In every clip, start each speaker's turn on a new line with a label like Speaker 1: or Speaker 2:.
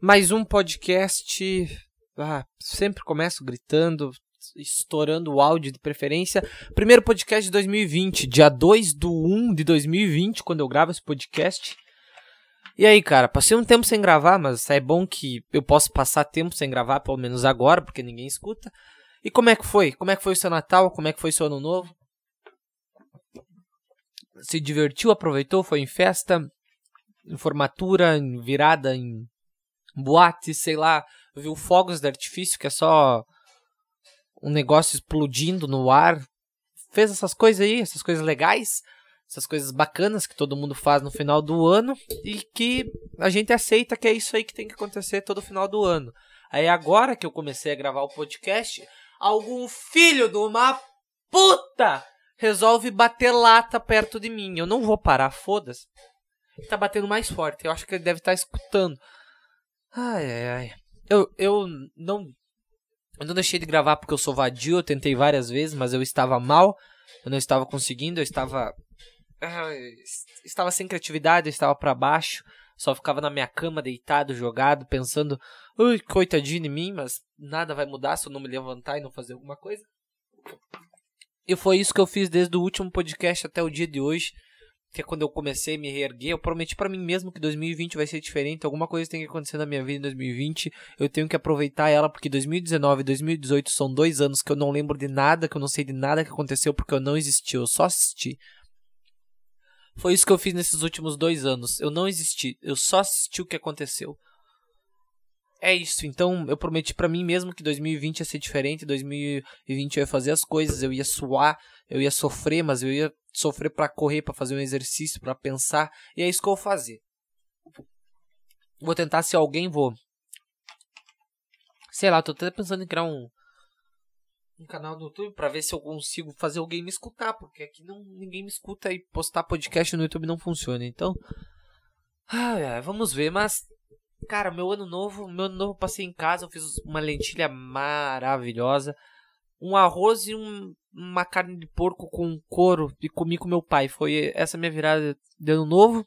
Speaker 1: Mais um podcast. Ah, sempre começo gritando, estourando o áudio de preferência. Primeiro podcast de 2020, dia 2 do 1 de 2020, quando eu gravo esse podcast. E aí, cara, passei um tempo sem gravar, mas é bom que eu possa passar tempo sem gravar, pelo menos agora, porque ninguém escuta. E como é que foi? Como é que foi o seu Natal? Como é que foi o seu Ano Novo? Se divertiu, aproveitou, foi em festa, em formatura, em virada, em boate, sei lá, viu fogos de artifício, que é só um negócio explodindo no ar. Fez essas coisas aí, essas coisas legais, essas coisas bacanas que todo mundo faz no final do ano e que a gente aceita que é isso aí que tem que acontecer todo final do ano. Aí agora que eu comecei a gravar o podcast, algum filho de uma puta resolve bater lata perto de mim. Eu não vou parar, foda-se. Tá batendo mais forte. Eu acho que ele deve estar tá escutando. Ai, ai, ai. Eu, eu não. Eu não deixei de gravar porque eu sou vadio. Eu tentei várias vezes, mas eu estava mal. Eu não estava conseguindo. Eu estava. estava sem criatividade. Eu estava para baixo. Só ficava na minha cama, deitado, jogado, pensando. Ui, coitadinho de mim, mas nada vai mudar se eu não me levantar e não fazer alguma coisa. E foi isso que eu fiz desde o último podcast até o dia de hoje que é quando eu comecei a me reerguer, eu prometi para mim mesmo que 2020 vai ser diferente, alguma coisa tem que acontecer na minha vida em 2020, eu tenho que aproveitar ela, porque 2019 e 2018 são dois anos que eu não lembro de nada, que eu não sei de nada que aconteceu, porque eu não existi, eu só assisti. Foi isso que eu fiz nesses últimos dois anos, eu não existi, eu só assisti o que aconteceu. É isso, então eu prometi para mim mesmo que 2020 ia ser diferente, 2020 eu ia fazer as coisas, eu ia suar, eu ia sofrer, mas eu ia sofrer para correr, para fazer um exercício, para pensar, e é isso que eu vou fazer. Vou tentar se alguém vou Sei lá, tô até pensando em criar um um canal no YouTube para ver se eu consigo fazer alguém me escutar, porque aqui não ninguém me escuta e postar podcast no YouTube não funciona. Então, vamos ver, mas Cara, meu ano novo, meu ano novo passei em casa, eu fiz uma lentilha maravilhosa, um arroz e um, uma carne de porco com couro e comi com meu pai. Foi essa minha virada de ano novo.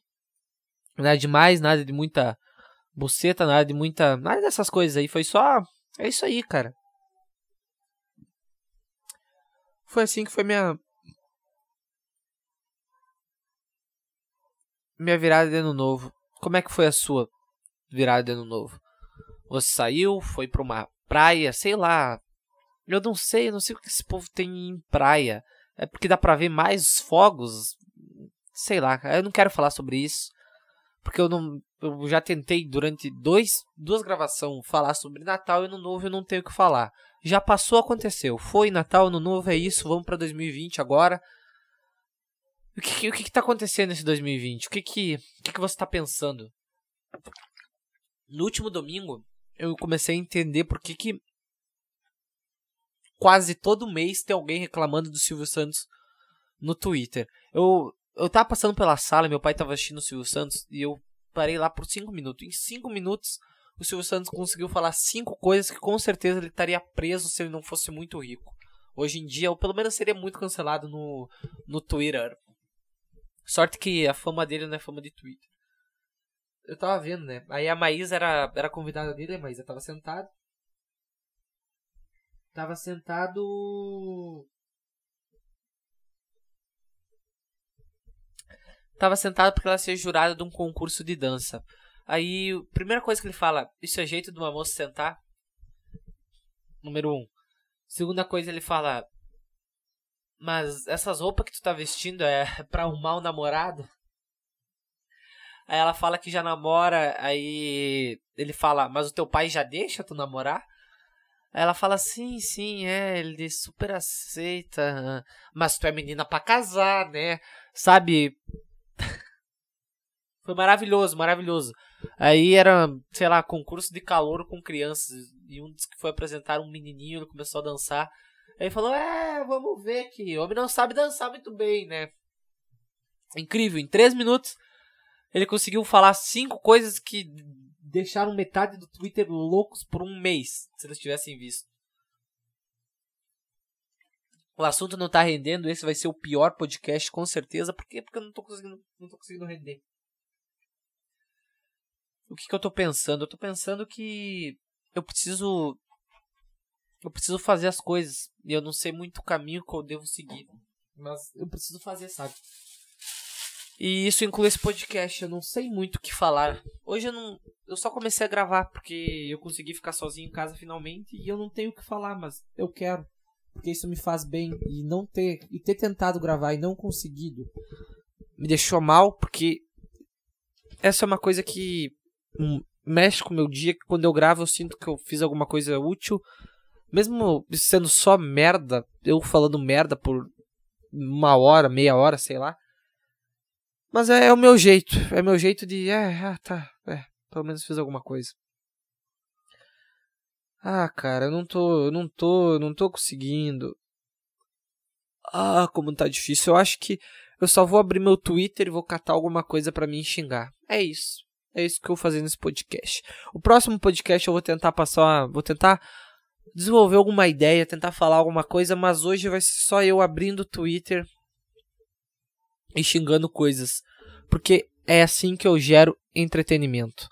Speaker 1: Nada demais, nada de muita buceta, nada de muita, nada dessas coisas aí, foi só é isso aí, cara. Foi assim que foi minha minha virada de ano novo. Como é que foi a sua? virada de ano novo? Você saiu, foi pra uma praia, sei lá. Eu não sei, eu não sei o que esse povo tem em praia. É porque dá pra ver mais fogos. Sei lá, eu não quero falar sobre isso. Porque eu não. Eu já tentei durante dois, duas gravações falar sobre Natal e Ano Novo eu não tenho o que falar. Já passou, aconteceu. Foi Natal, Ano Novo, é isso. Vamos pra 2020 agora. O que, o que, que tá acontecendo nesse 2020? O que que, o que, que você tá pensando? no último domingo, eu comecei a entender por que, que quase todo mês tem alguém reclamando do Silvio Santos no Twitter. Eu, eu tava passando pela sala, meu pai tava assistindo o Silvio Santos e eu parei lá por 5 minutos. Em 5 minutos, o Silvio Santos conseguiu falar cinco coisas que com certeza ele estaria preso se ele não fosse muito rico. Hoje em dia, ou pelo menos seria muito cancelado no, no Twitter. Sorte que a fama dele não é fama de Twitter eu tava vendo, né? Aí a Maísa era, era convidada dele, a Maísa tava sentada. Tava sentado. Tava sentado porque ela ser jurada de um concurso de dança. Aí, primeira coisa que ele fala: Isso é jeito de uma moça sentar? Número um. Segunda coisa, ele fala: Mas essas roupas que tu tá vestindo é pra um namorado? Aí ela fala que já namora, aí ele fala, mas o teu pai já deixa tu namorar? Ela fala, sim, sim, é, ele super aceita, mas tu é menina para casar, né? Sabe? Foi maravilhoso, maravilhoso. Aí era, sei lá, concurso de calor com crianças. E um disse que foi apresentar um menininho, ele começou a dançar. Aí falou, é, vamos ver que o homem não sabe dançar muito bem, né? Incrível, em três minutos ele conseguiu falar cinco coisas que deixaram metade do Twitter loucos por um mês, se eles tivessem visto. O assunto não tá rendendo, esse vai ser o pior podcast com certeza, porque porque eu não tô conseguindo, não tô conseguindo render. o que, que eu tô pensando? Eu tô pensando que eu preciso. Eu preciso fazer as coisas. E eu não sei muito o caminho que eu devo seguir. Mas eu preciso fazer, sabe? E isso inclui esse podcast. Eu não sei muito o que falar. Hoje eu não. Eu só comecei a gravar porque eu consegui ficar sozinho em casa finalmente. E eu não tenho o que falar, mas eu quero. Porque isso me faz bem. E não ter. E ter tentado gravar e não conseguido. Me deixou mal porque. Essa é uma coisa que mexe com o meu dia. Que quando eu gravo eu sinto que eu fiz alguma coisa útil. Mesmo sendo só merda. Eu falando merda por uma hora, meia hora, sei lá. Mas é, é o meu jeito. É meu jeito de. É, ah, tá. É, pelo menos fiz alguma coisa. Ah, cara, eu não tô. Eu não tô. Eu não tô conseguindo. Ah, como tá difícil. Eu acho que eu só vou abrir meu Twitter e vou catar alguma coisa para me xingar. É isso. É isso que eu vou fazer nesse podcast. O próximo podcast eu vou tentar passar. Vou tentar desenvolver alguma ideia, tentar falar alguma coisa, mas hoje vai ser só eu abrindo o Twitter e xingando coisas. Porque é assim que eu gero entretenimento.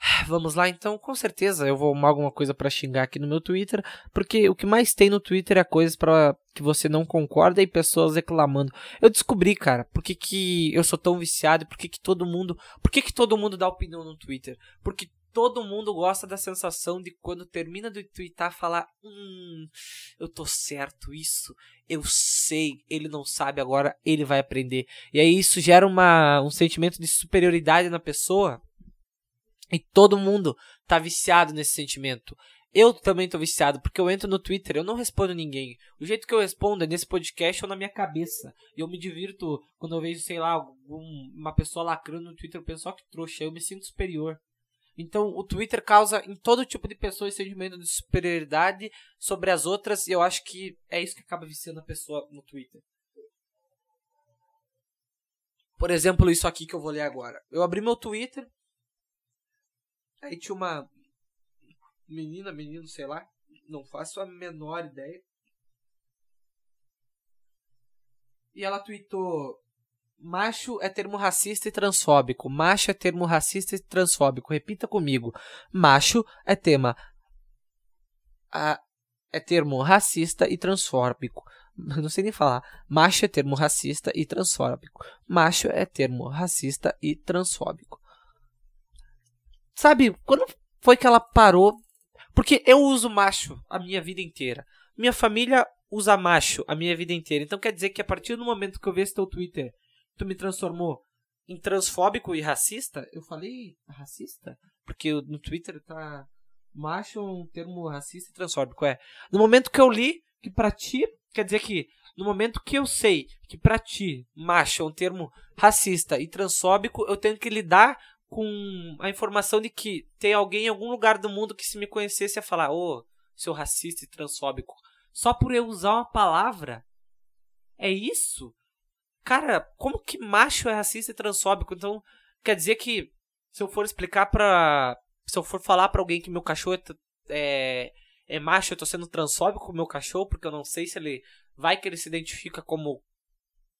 Speaker 1: Vamos lá então, com certeza eu vou arrumar alguma coisa para xingar aqui no meu Twitter, porque o que mais tem no Twitter é coisas para que você não concorda e pessoas reclamando. Eu descobri, cara, por que, que eu sou tão viciado, por que, que todo mundo, por que, que todo mundo dá opinião no Twitter? Porque todo mundo gosta da sensação de quando termina de twittar falar, hum, eu tô certo, isso, eu sei, ele não sabe agora, ele vai aprender. E aí isso gera uma, um sentimento de superioridade na pessoa. E todo mundo tá viciado nesse sentimento. Eu também tô viciado, porque eu entro no Twitter, eu não respondo ninguém. O jeito que eu respondo é nesse podcast ou na minha cabeça. E eu me divirto quando eu vejo, sei lá, algum, uma pessoa lacrando no Twitter, eu penso, ó que trouxa, eu me sinto superior. Então, o Twitter causa em todo tipo de pessoa esse sentimento de superioridade sobre as outras, e eu acho que é isso que acaba viciando a pessoa no Twitter. Por exemplo, isso aqui que eu vou ler agora. Eu abri meu Twitter, aí tinha uma menina, menino, sei lá, não faço a menor ideia. E ela tweetou Macho é termo racista e transfóbico. Macho é termo racista e transfóbico. Repita comigo. Macho é tema a, é termo racista e transfóbico. Não sei nem falar. Macho é termo racista e transfóbico. Macho é termo racista e transfóbico. Sabe, quando foi que ela parou? Porque eu uso macho a minha vida inteira. Minha família usa macho a minha vida inteira. Então quer dizer que a partir do momento que eu ver esse teu Twitter tu me transformou em transfóbico e racista? Eu falei racista? Porque no Twitter tá macho um termo racista e transfóbico. É. No momento que eu li que pra ti, quer dizer que no momento que eu sei que pra ti macho é um termo racista e transfóbico, eu tenho que lidar com a informação de que tem alguém em algum lugar do mundo que se me conhecesse ia falar, ô, oh, seu racista e transfóbico. Só por eu usar uma palavra? É isso? Cara, como que macho é racista e transfóbico? Então, quer dizer que se eu for explicar pra. Se eu for falar pra alguém que meu cachorro é, é, é macho, eu tô sendo transfóbico com meu cachorro, porque eu não sei se ele. Vai que ele se identifica como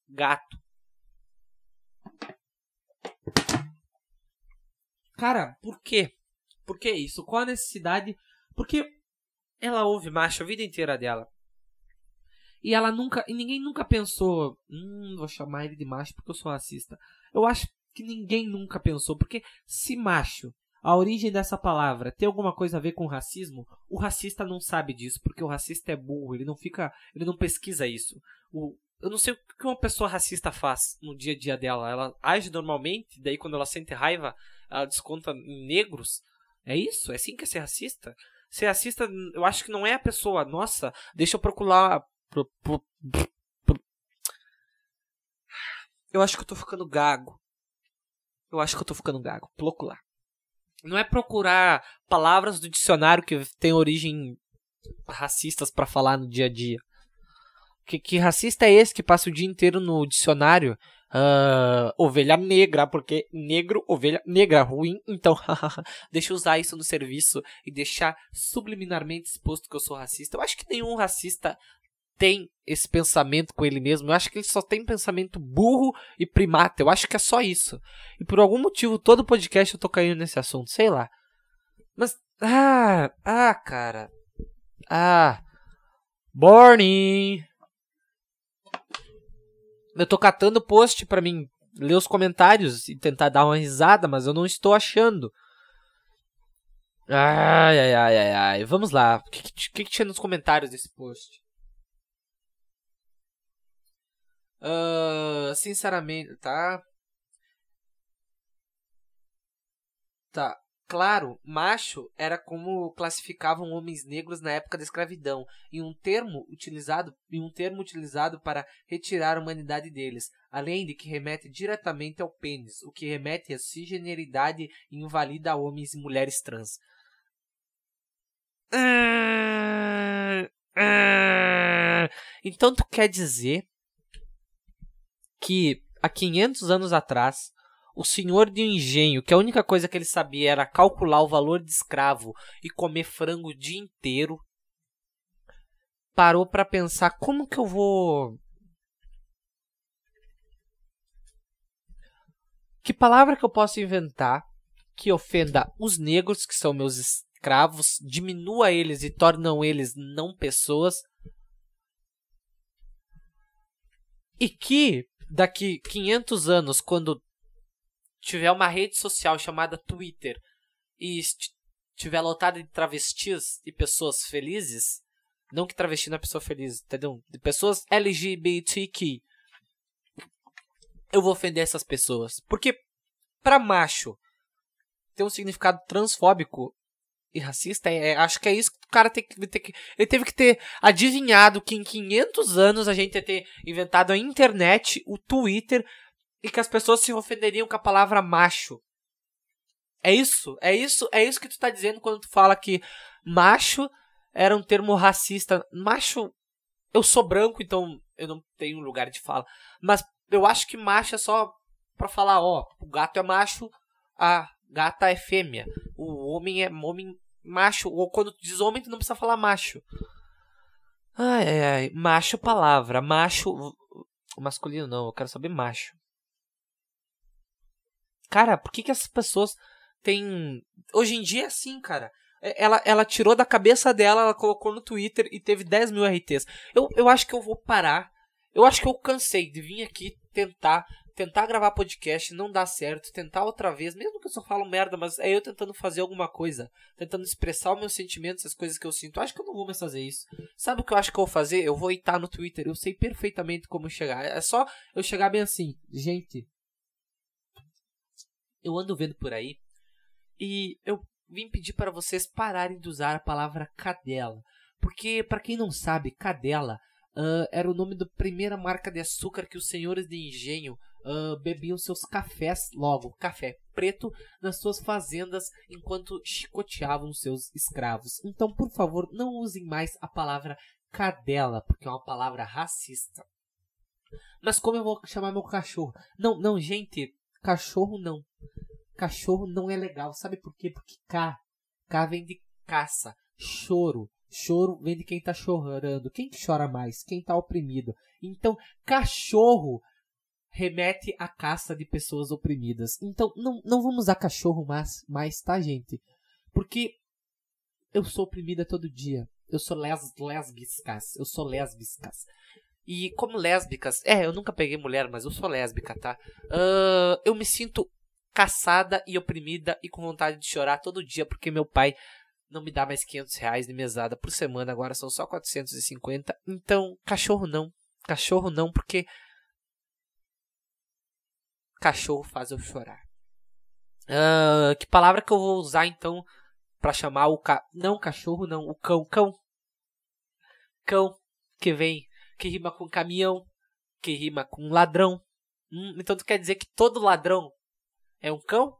Speaker 1: gato. Cara, por quê? Por que isso? Qual a necessidade? Porque ela ouve macho a vida inteira dela. E ela nunca. E ninguém nunca pensou. Hum, vou chamar ele de macho porque eu sou racista. Eu acho que ninguém nunca pensou. Porque se macho, a origem dessa palavra, tem alguma coisa a ver com racismo, o racista não sabe disso. Porque o racista é burro. Ele não fica. Ele não pesquisa isso. O, eu não sei o que uma pessoa racista faz no dia a dia dela. Ela age normalmente, daí quando ela sente raiva, ela desconta em negros. É isso? É assim que é ser racista? Ser racista, eu acho que não é a pessoa, nossa, deixa eu procurar eu acho que eu tô ficando gago. Eu acho que eu tô ficando gago. Procurar. Não é procurar palavras do dicionário que tem origem racistas para falar no dia a dia. Que, que racista é esse que passa o dia inteiro no dicionário? Uh, ovelha negra, porque negro, ovelha negra, ruim. Então, deixa eu usar isso no serviço e deixar subliminarmente exposto que eu sou racista. Eu acho que nenhum racista tem esse pensamento com ele mesmo. Eu acho que ele só tem pensamento burro e primata. Eu acho que é só isso. E por algum motivo, todo podcast eu tô caindo nesse assunto, sei lá. Mas. Ah, ah, cara. Ah. Borny. Eu tô catando post pra mim ler os comentários e tentar dar uma risada, mas eu não estou achando. Ai, ai, ai, ai, ai. Vamos lá. O que, que, que tinha nos comentários desse post? Uh, sinceramente, tá? Tá. Claro, macho era como classificavam homens negros na época da escravidão, e um termo utilizado, e um termo utilizado para retirar a humanidade deles, além de que remete diretamente ao pênis, o que remete à cisgeneridade e invalida homens e mulheres trans. Então tu quer dizer que há 500 anos atrás o senhor de um engenho, que a única coisa que ele sabia era calcular o valor de escravo e comer frango o dia inteiro, parou para pensar como que eu vou Que palavra que eu posso inventar que ofenda os negros, que são meus escravos, diminua eles e tornam eles não pessoas? E que daqui 500 anos, quando tiver uma rede social chamada Twitter e estiver lotada de travestis e pessoas felizes, não que travesti não é pessoa feliz, entendeu? De pessoas LGBTQ, eu vou ofender essas pessoas. Porque para macho ter um significado transfóbico e racista, é, acho que é isso que o cara tem que, tem que. Ele teve que ter adivinhado que em 500 anos a gente ia ter inventado a internet, o Twitter, e que as pessoas se ofenderiam com a palavra macho. É isso, é isso, é isso que tu tá dizendo quando tu fala que macho era um termo racista. Macho, eu sou branco, então eu não tenho lugar de fala. Mas eu acho que macho é só pra falar, ó, o gato é macho, a gata é fêmea. O homem é homem macho. Ou quando tu diz homem, tu não precisa falar macho. Ai, ai, ai. Macho palavra. Macho. Masculino não, eu quero saber macho. Cara, por que, que essas pessoas têm. Hoje em dia é assim, cara. É, ela, ela tirou da cabeça dela, ela colocou no Twitter e teve 10 mil RTs. Eu, eu acho que eu vou parar. Eu acho que eu cansei de vir aqui tentar tentar gravar podcast não dá certo, tentar outra vez, mesmo que eu só falo merda, mas é eu tentando fazer alguma coisa, tentando expressar os meus sentimentos, as coisas que eu sinto. Acho que eu não vou mais fazer isso. Sabe o que eu acho que eu vou fazer? Eu vou estar no Twitter, eu sei perfeitamente como chegar. É só eu chegar bem assim, gente, eu ando vendo por aí e eu vim pedir para vocês pararem de usar a palavra cadela. Porque, para quem não sabe, cadela uh, era o nome da primeira marca de açúcar que os senhores de engenho uh, bebiam seus cafés, logo, café preto, nas suas fazendas enquanto chicoteavam seus escravos. Então, por favor, não usem mais a palavra cadela, porque é uma palavra racista. Mas como eu vou chamar meu cachorro? Não, não, gente, Cachorro não. Cachorro não é legal. Sabe por quê? Porque K. K vem de caça. Choro. Choro vem de quem tá chorando. Quem chora mais? Quem tá oprimido. Então, cachorro remete à caça de pessoas oprimidas. Então, não, não vamos usar cachorro mais, mais, tá, gente? Porque eu sou oprimida todo dia. Eu sou les, lesbiscas. Eu sou lesbiscas. E como lésbicas, é, eu nunca peguei mulher, mas eu sou lésbica, tá? Uh, eu me sinto caçada e oprimida e com vontade de chorar todo dia porque meu pai não me dá mais 500 reais de mesada por semana, agora são só 450. Então, cachorro não. Cachorro não, porque cachorro faz eu chorar. Uh, que palavra que eu vou usar então para chamar o ca... não cachorro não, o cão, cão. Cão que vem que rima com caminhão, que rima com ladrão. Hum, então tu quer dizer que todo ladrão é um cão?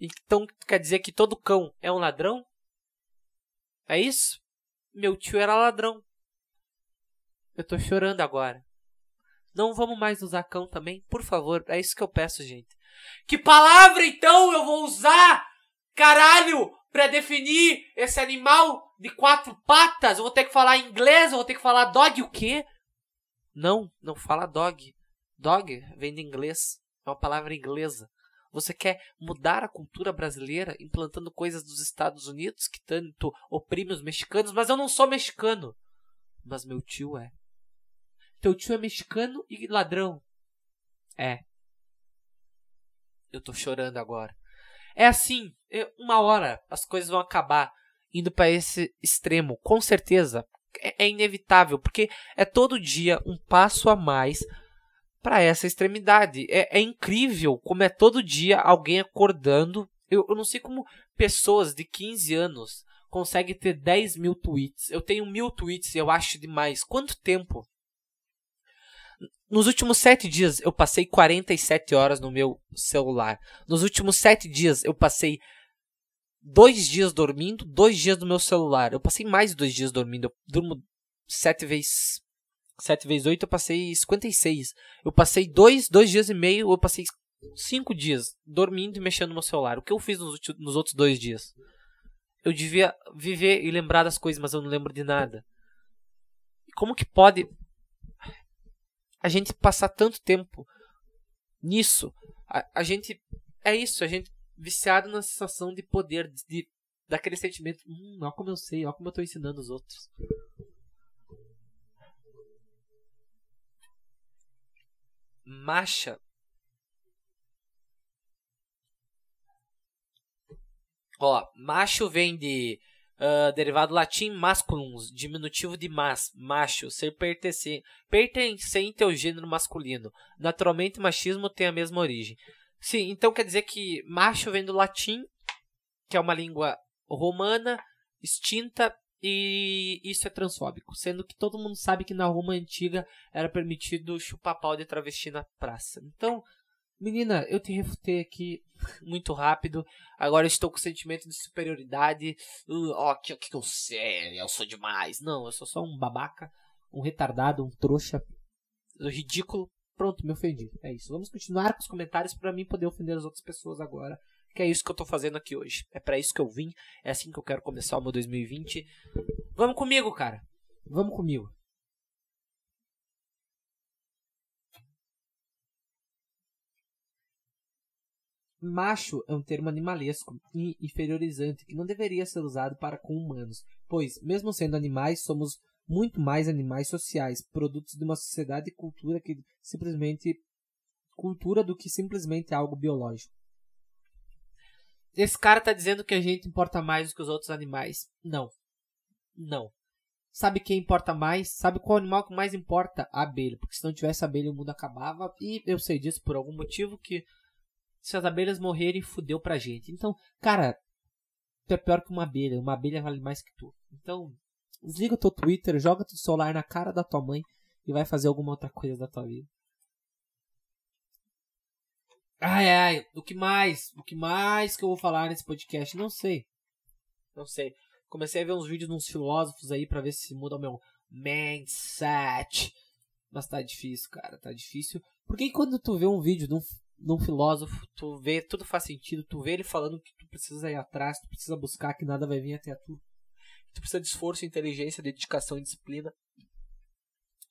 Speaker 1: Então tu quer dizer que todo cão é um ladrão? É isso? Meu tio era ladrão. Eu tô chorando agora. Não vamos mais usar cão também? Por favor, é isso que eu peço, gente. Que palavra então eu vou usar? Caralho! Pra definir esse animal de quatro patas, eu vou ter que falar inglês, eu vou ter que falar dog o quê? Não, não fala dog. Dog vem de inglês, é uma palavra inglesa. Você quer mudar a cultura brasileira implantando coisas dos Estados Unidos que tanto oprime os mexicanos, mas eu não sou mexicano. Mas meu tio é. Teu tio é mexicano e ladrão. É. Eu tô chorando agora. É assim, uma hora as coisas vão acabar indo para esse extremo, com certeza. É, é inevitável, porque é todo dia um passo a mais para essa extremidade. É, é, incrível como é todo dia alguém acordando. Eu, eu, não sei como pessoas de 15 anos conseguem ter 10 mil tweets. Eu tenho mil tweets e eu acho demais. Quanto tempo? Nos últimos 7 dias eu passei 47 horas no meu celular. Nos últimos 7 dias eu passei dois dias dormindo, dois dias no meu celular. Eu passei mais de dois dias dormindo. Eu durmo 7 vezes 7 vezes 8 eu passei 56. Eu passei dois, dois dias e meio, eu passei cinco dias dormindo e mexendo no meu celular. O que eu fiz nos, nos outros dois dias? Eu devia viver e lembrar das coisas, mas eu não lembro de nada. Como que pode a gente passar tanto tempo nisso? A, a gente. É isso, a gente viciado na sensação de poder, de, de daquele sentimento. Hum, olha como eu sei, olha como eu estou ensinando os outros. Macha. Ó, macho vem de uh, derivado latim masculus, diminutivo de mas, macho, ser pertencente ao gênero masculino. Naturalmente, machismo tem a mesma origem. Sim, então quer dizer que macho vem do latim, que é uma língua romana, extinta e isso é transfóbico, sendo que todo mundo sabe que na Roma antiga era permitido chupar pau de travesti na praça. Então, menina, eu te refutei aqui muito rápido. Agora estou com sentimento de superioridade. Uh, ó, que, que eu sei, eu sou demais. Não, eu sou só um babaca, um retardado, um trouxa, um ridículo. Pronto, me ofendi. É isso. Vamos continuar com os comentários para mim poder ofender as outras pessoas agora que é isso que eu tô fazendo aqui hoje. É para isso que eu vim, é assim que eu quero começar o meu 2020. Vamos comigo, cara. Vamos comigo. Macho é um termo animalesco e inferiorizante que não deveria ser usado para com humanos, pois, mesmo sendo animais, somos muito mais animais sociais, produtos de uma sociedade e cultura que simplesmente cultura do que simplesmente algo biológico. Esse cara tá dizendo que a gente importa mais do que os outros animais. Não. Não. Sabe quem importa mais? Sabe qual animal que mais importa? A abelha. Porque se não tivesse abelha, o mundo acabava. E eu sei disso por algum motivo que se as abelhas morrerem, fudeu pra gente. Então, cara, tu é pior que uma abelha. Uma abelha vale mais que tu. Então, desliga o teu Twitter, joga teu celular na cara da tua mãe e vai fazer alguma outra coisa da tua vida. Ai, ai, o que mais? O que mais que eu vou falar nesse podcast? Não sei. Não sei. Comecei a ver uns vídeos de uns filósofos aí para ver se muda o meu mindset. Mas tá difícil, cara, tá difícil. Porque quando tu vê um vídeo de um, de um filósofo, tu vê, tudo faz sentido, tu vê ele falando que tu precisa ir atrás, tu precisa buscar, que nada vai vir até tu. Tu precisa de esforço, inteligência, dedicação e disciplina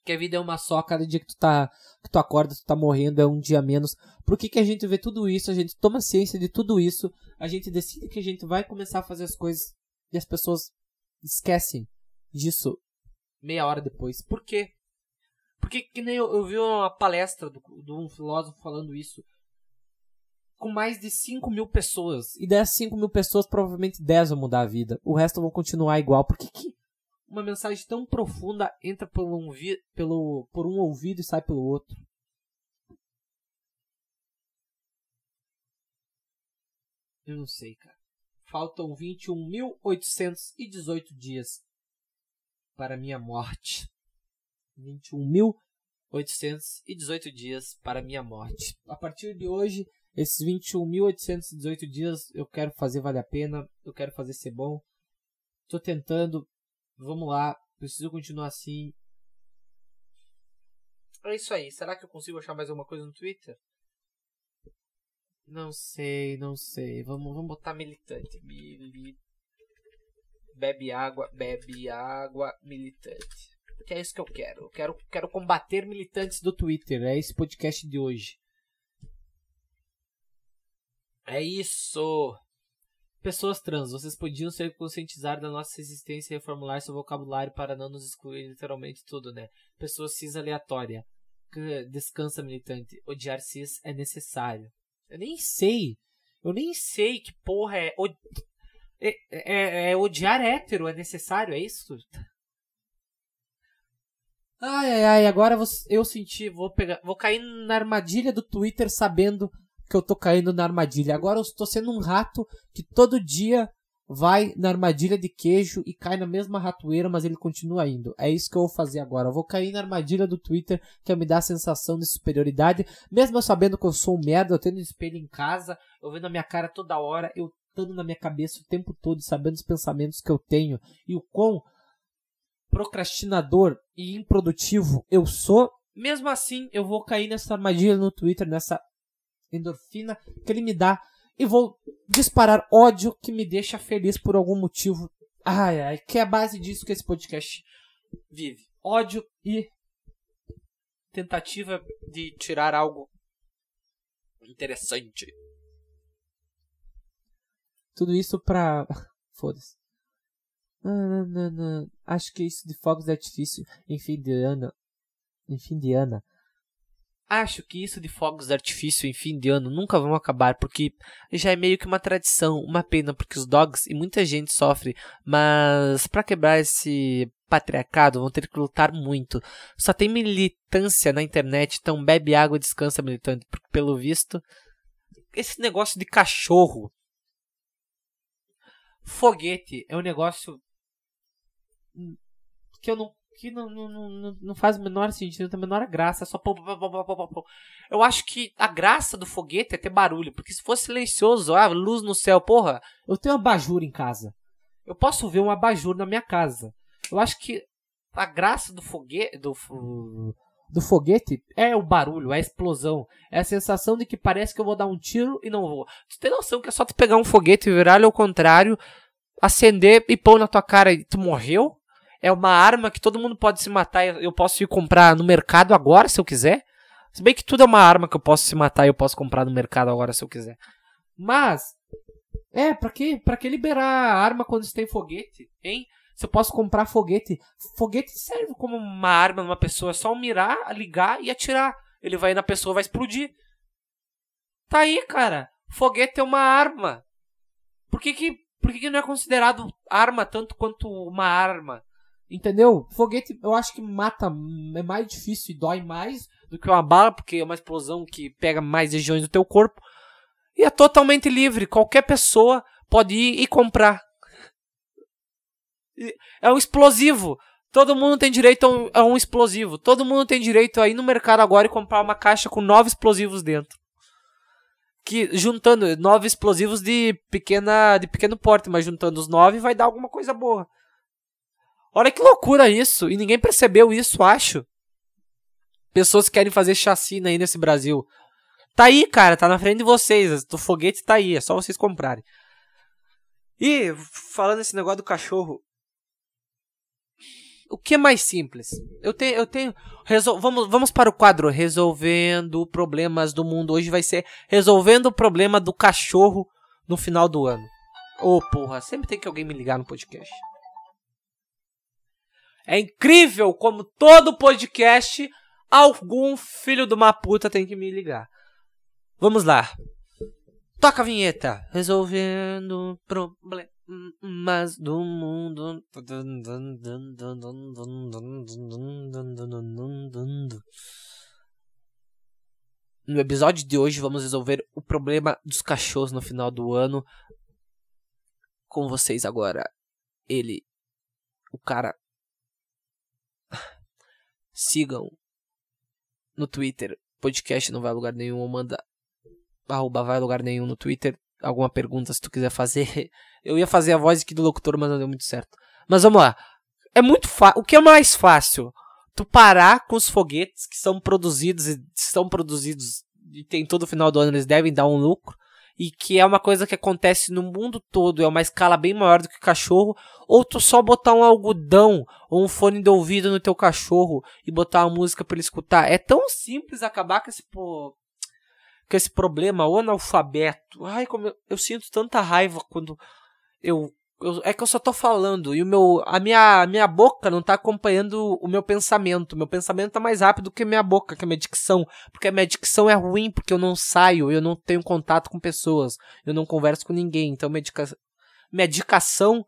Speaker 1: que a vida é uma só, cada dia que tu tá que tu acorda, tu tá morrendo, é um dia menos. Por que, que a gente vê tudo isso, a gente toma ciência de tudo isso, a gente decide que a gente vai começar a fazer as coisas e as pessoas esquecem disso meia hora depois. Por quê? Porque que nem eu, eu vi uma palestra de um filósofo falando isso com mais de 5 mil pessoas. E dessas 5 mil pessoas, provavelmente 10 vão mudar a vida. O resto vão continuar igual. Por que, que uma mensagem tão profunda entra por um, pelo, por um ouvido e sai pelo outro. Eu não sei, cara. Faltam 21.818 dias para minha morte. 21.818 dias para minha morte. A partir de hoje, esses 21.818 dias eu quero fazer valer a pena, eu quero fazer ser bom. Estou tentando Vamos lá, preciso continuar assim. É isso aí. Será que eu consigo achar mais alguma coisa no Twitter? Não sei, não sei. Vamos, vamos botar militante. Mili... bebe água, bebe água militante. Que é isso que eu quero. Eu quero, quero combater militantes do Twitter. É esse podcast de hoje. É isso. Pessoas trans, vocês podiam ser conscientizar da nossa existência e reformular seu vocabulário para não nos excluir literalmente tudo, né? Pessoas cis aleatória. Descansa, militante. Odiar cis é necessário. Eu nem sei. Eu nem sei que porra é. É, é, é odiar hétero, é necessário, é isso? Ai, ai, ai, agora eu senti, vou pegar, vou cair na armadilha do Twitter sabendo que eu tô caindo na armadilha. Agora eu estou sendo um rato que todo dia vai na armadilha de queijo e cai na mesma ratoeira, mas ele continua indo. É isso que eu vou fazer agora. Eu vou cair na armadilha do Twitter que me dá a sensação de superioridade, mesmo eu sabendo que eu sou um merda, eu tendo um espelho em casa, eu vendo a minha cara toda hora, eu estando na minha cabeça o tempo todo, sabendo os pensamentos que eu tenho e o quão procrastinador e improdutivo eu sou, mesmo assim eu vou cair nessa armadilha no Twitter, nessa endorfina que ele me dá e vou disparar ódio que me deixa feliz por algum motivo. Ai, ai, que é a base disso que esse podcast vive. Ódio e tentativa de tirar algo interessante. Tudo isso pra. Foda-se. Acho que isso de fogos de artifício em fim de ano. Em fim de ano. Acho que isso de fogos de artifício em fim de ano nunca vão acabar, porque já é meio que uma tradição, uma pena, porque os dogs e muita gente sofre, mas para quebrar esse patriarcado vão ter que lutar muito. Só tem militância na internet, então bebe água e descansa militante, porque pelo visto, esse negócio de cachorro. Foguete é um negócio que eu não que não, não, não, não faz o menor sentido, não tem a menor graça, é só pô, pô, pô, pô, pô, Eu acho que a graça do foguete é ter barulho, porque se fosse silencioso, ah, luz no céu, porra, eu tenho um abajur em casa. Eu posso ver um abajur na minha casa. Eu acho que a graça do foguete do do foguete é o barulho, é a explosão, é a sensação de que parece que eu vou dar um tiro e não vou. Tu tem noção que é só tu pegar um foguete e virar ele ao contrário, acender e pôr na tua cara e tu morreu? É uma arma que todo mundo pode se matar. Eu posso ir comprar no mercado agora se eu quiser. Se bem que tudo é uma arma que eu posso se matar e eu posso comprar no mercado agora se eu quiser. Mas, é, pra que, pra que liberar arma quando você tem foguete, hein? Se eu posso comprar foguete. Foguete serve como uma arma numa pessoa. É só mirar, ligar e atirar. Ele vai na pessoa vai explodir. Tá aí, cara. Foguete é uma arma. Por que que, por que, que não é considerado arma tanto quanto uma arma? Entendeu? Foguete eu acho que mata, é mais difícil e dói mais do que uma bala, porque é uma explosão que pega mais regiões do teu corpo. E é totalmente livre, qualquer pessoa pode ir e comprar. É um explosivo. Todo mundo tem direito a um, a um, explosivo. Todo mundo tem direito a ir no mercado agora e comprar uma caixa com nove explosivos dentro. Que juntando nove explosivos de pequena de pequeno porte, mas juntando os nove vai dar alguma coisa boa. Olha que loucura isso. E ninguém percebeu isso, acho. Pessoas querem fazer chacina aí nesse Brasil. Tá aí, cara, tá na frente de vocês. O foguete tá aí, é só vocês comprarem. E falando esse negócio do cachorro, o que é mais simples? Eu tenho, eu tenho, resol, vamos, vamos para o quadro resolvendo problemas do mundo. Hoje vai ser resolvendo o problema do cachorro no final do ano. Ô, oh, porra, sempre tem que alguém me ligar no podcast. É incrível como todo podcast algum filho de uma puta tem que me ligar. Vamos lá. Toca a vinheta. Resolvendo problemas do mundo. No episódio de hoje vamos resolver o problema dos cachorros no final do ano. Com vocês agora. Ele, o cara Sigam no Twitter. Podcast não vai a lugar nenhum. Manda arroba vai a lugar nenhum no Twitter. Alguma pergunta se tu quiser fazer. Eu ia fazer a voz aqui do locutor, mas não deu muito certo. Mas vamos lá. É muito fácil. O que é mais fácil? Tu parar com os foguetes que são produzidos e são produzidos e tem todo final do ano eles devem dar um lucro e que é uma coisa que acontece no mundo todo, é uma escala bem maior do que cachorro, ou tu só botar um algodão ou um fone de ouvido no teu cachorro e botar uma música para ele escutar. É tão simples acabar com esse pô, com esse problema, o analfabeto. Ai, como eu, eu sinto tanta raiva quando eu eu, é que eu só tô falando e o meu a minha, a minha boca não tá acompanhando o meu pensamento. Meu pensamento tá mais rápido que a minha boca, que a minha dicção, porque a minha dicção é ruim porque eu não saio, eu não tenho contato com pessoas, eu não converso com ninguém. Então minha, dica, minha dicação,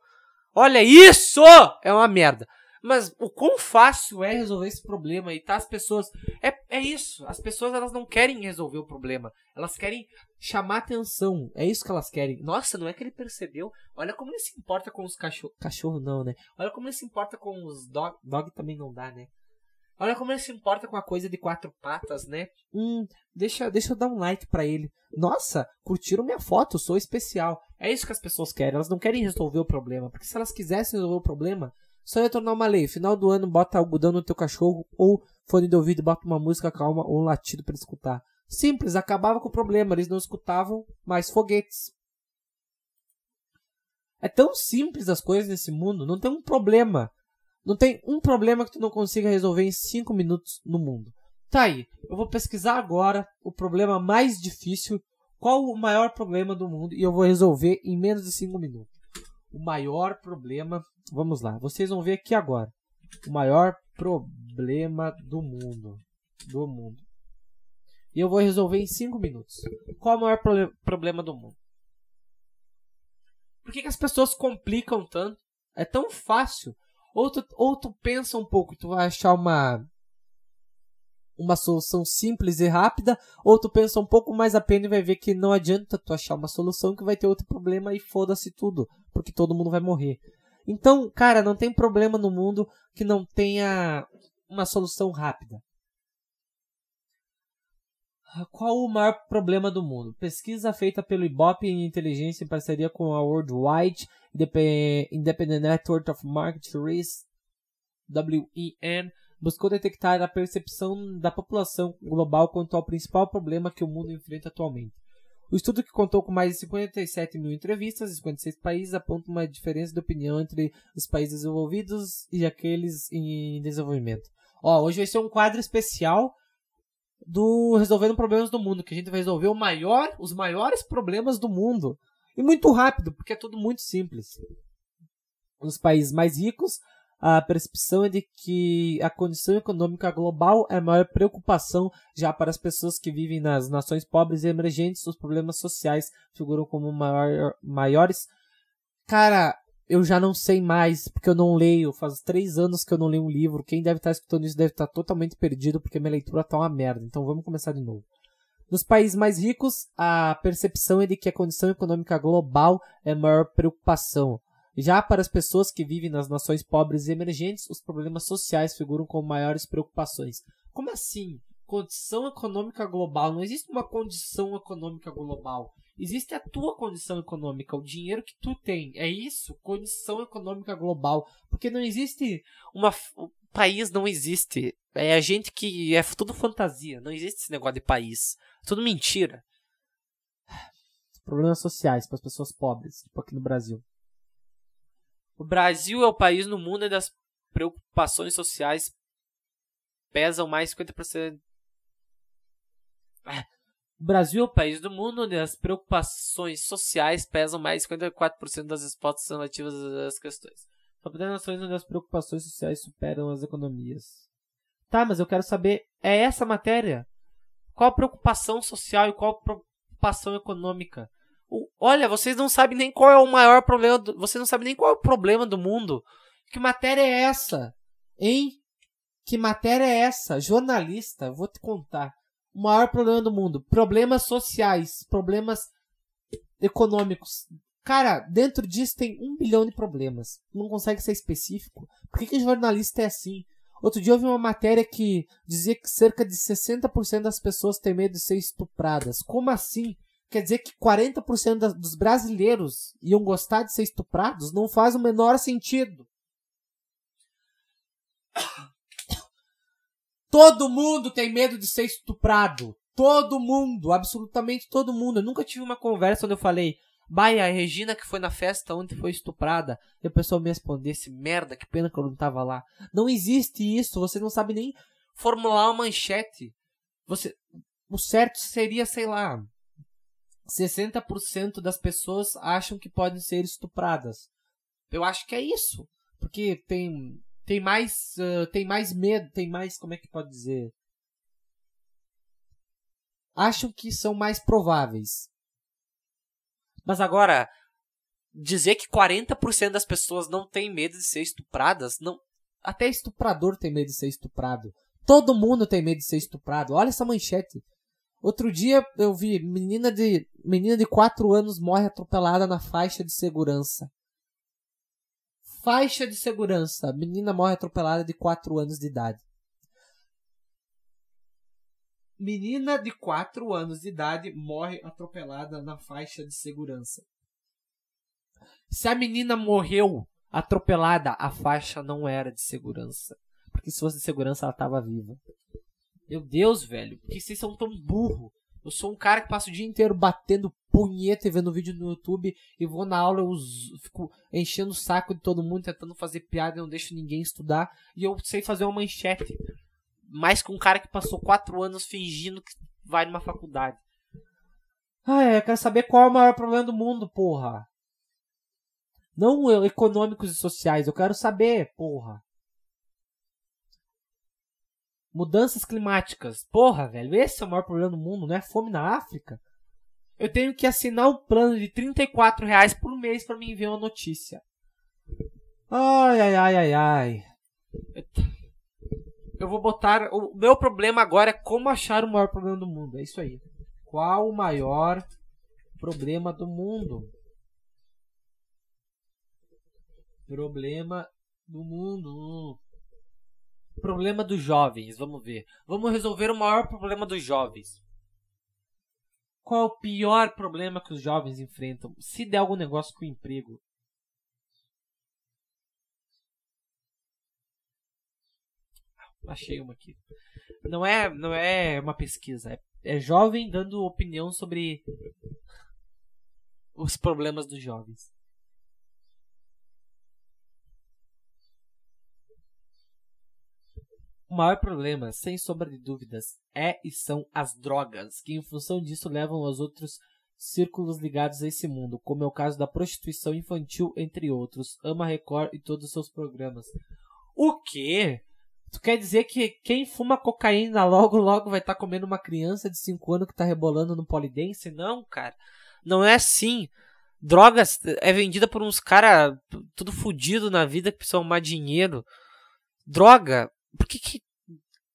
Speaker 1: olha isso, é uma merda. Mas o quão fácil é resolver esse problema e tá as pessoas. É, é isso. As pessoas elas não querem resolver o problema. Elas querem chamar atenção. É isso que elas querem. Nossa, não é que ele percebeu. Olha como ele se importa com os cachorros. Cachorro não, né? Olha como ele se importa com os dog. Dog também não dá, né? Olha como ele se importa com a coisa de quatro patas, né? Hum, deixa, deixa eu dar um like para ele. Nossa, curtiram minha foto, sou especial. É isso que as pessoas querem. Elas não querem resolver o problema. Porque se elas quisessem resolver o problema, só ia tornar uma lei. Final do ano, bota algodão no teu cachorro, ou fone de ouvido, bota uma música calma ou um latido para escutar. Simples, acabava com o problema. Eles não escutavam mais foguetes. É tão simples as coisas nesse mundo. Não tem um problema. Não tem um problema que tu não consiga resolver em 5 minutos no mundo. Tá aí. Eu vou pesquisar agora o problema mais difícil. Qual o maior problema do mundo? E eu vou resolver em menos de 5 minutos. O maior problema Vamos lá, vocês vão ver aqui agora. O maior problema do mundo. Do mundo. E eu vou resolver em 5 minutos. Qual é o maior pro problema do mundo? Por que, que, as pessoas complicam tanto? É tão fácil. Ou tu, ou tu pensa um pouco e tu vai achar uma, uma solução simples e rápida, ou tu pensa um pouco mais a pena e vai ver que não adianta tu achar uma solução que vai ter outro problema e foda-se tudo, porque todo mundo vai morrer. Então, cara, não tem problema no mundo que não tenha uma solução rápida. Qual o maior problema do mundo? Pesquisa feita pelo Ibope em inteligência em parceria com a Worldwide Independent Network of Market Research, WEN, buscou detectar a percepção da população global quanto ao principal problema que o mundo enfrenta atualmente. O estudo, que contou com mais de 57 mil entrevistas em 56 países, aponta uma diferença de opinião entre os países desenvolvidos e aqueles em desenvolvimento. Ó, hoje vai ser um quadro especial do Resolvendo Problemas do Mundo, que a gente vai resolver maior, os maiores problemas do mundo. E muito rápido, porque é tudo muito simples. Nos países mais ricos, a percepção é de que a condição econômica global é a maior preocupação já para as pessoas que vivem nas nações pobres e emergentes. Os problemas sociais figuram como maior, maiores. Cara, eu já não sei mais, porque eu não leio. Faz três anos que eu não leio um livro. Quem deve estar escutando isso deve estar totalmente perdido, porque minha leitura está uma merda. Então vamos começar de novo. Nos países mais ricos, a percepção é de que a condição econômica global é a maior preocupação. Já para as pessoas que vivem nas nações pobres e emergentes, os problemas sociais figuram como maiores preocupações. Como assim? Condição econômica global. Não existe uma condição econômica global. Existe a tua condição econômica, o dinheiro que tu tem. É isso, condição econômica global. Porque não existe uma. O país não existe. É a gente que. É tudo fantasia. Não existe esse negócio de país. É tudo mentira. Problemas sociais para as pessoas pobres, tipo aqui no Brasil. O Brasil é o país no mundo onde as preocupações sociais pesam mais 50%. O Brasil é o país do mundo onde as preocupações sociais pesam mais 54% das respostas relativas às questões. Só para nações onde as preocupações sociais superam as economias. Tá, mas eu quero saber, é essa matéria? Qual a preocupação social e qual a preocupação econômica? Olha, vocês não sabem nem qual é o maior problema. Do, vocês não sabem nem qual é o problema do mundo. Que matéria é essa? Hein? Que matéria é essa? Jornalista, vou te contar. O maior problema do mundo. Problemas sociais, problemas econômicos. Cara, dentro disso tem um bilhão de problemas. Não consegue ser específico. Por que, que jornalista é assim? Outro dia eu vi uma matéria que dizia que cerca de 60% das pessoas têm medo de ser estupradas. Como assim? Quer dizer que 40% dos brasileiros iam gostar de ser estuprados? Não faz o menor sentido. Todo mundo tem medo de ser estuprado. Todo mundo, absolutamente todo mundo. Eu nunca tive uma conversa onde eu falei, Baia, a Regina que foi na festa onde foi estuprada. E a pessoa me respondesse, merda, que pena que eu não tava lá. Não existe isso, você não sabe nem formular uma manchete. Você, o certo seria, sei lá, 60% das pessoas acham que podem ser estupradas. Eu acho que é isso. Porque tem, tem mais uh, tem mais medo, tem mais, como é que pode dizer? Acham que são mais prováveis. Mas agora, dizer que 40% das pessoas não têm medo de ser estupradas, não. Até estuprador tem medo de ser estuprado. Todo mundo tem medo de ser estuprado. Olha essa manchete. Outro dia eu vi menina de menina de 4 anos morre atropelada na faixa de segurança. Faixa de segurança. Menina morre atropelada de 4 anos de idade. Menina de 4 anos de idade morre atropelada na faixa de segurança. Se a menina morreu atropelada, a faixa não era de segurança. Porque se fosse de segurança, ela estava viva. Meu Deus, velho, por que vocês são tão burro? Eu sou um cara que passa o dia inteiro batendo punheta e vendo vídeo no YouTube e vou na aula, eu fico enchendo o saco de todo mundo, tentando fazer piada não deixo ninguém estudar. E eu sei fazer uma manchete. Mais que um cara que passou quatro anos fingindo que vai numa faculdade. Ah, é, eu quero saber qual é o maior problema do mundo, porra. Não econômicos e sociais, eu quero saber, porra. Mudanças climáticas. Porra, velho, esse é o maior problema do mundo, não é fome na África? Eu tenho que assinar um plano de 34 reais por mês para me enviar uma notícia. Ai, ai, ai, ai, ai. Eu vou botar. O meu problema agora é como achar o maior problema do mundo. É isso aí. Qual o maior problema do mundo? Problema do mundo. Problema dos jovens, vamos ver. Vamos resolver o maior problema dos jovens. Qual é o pior problema que os jovens enfrentam? Se der algum negócio com o emprego. Achei uma aqui. Não é, não é uma pesquisa, é, é jovem dando opinião sobre os problemas dos jovens. O maior problema, sem sombra de dúvidas, é e são as drogas, que em função disso levam aos outros círculos ligados a esse mundo, como é o caso da prostituição infantil, entre outros, Ama Record e todos os seus programas. O quê? Tu quer dizer que quem fuma cocaína logo logo vai estar tá comendo uma criança de 5 anos que está rebolando no polidense? Não, cara. Não é assim. Drogas é vendida por uns cara tudo fudido na vida que precisam arrumar dinheiro. Droga por que,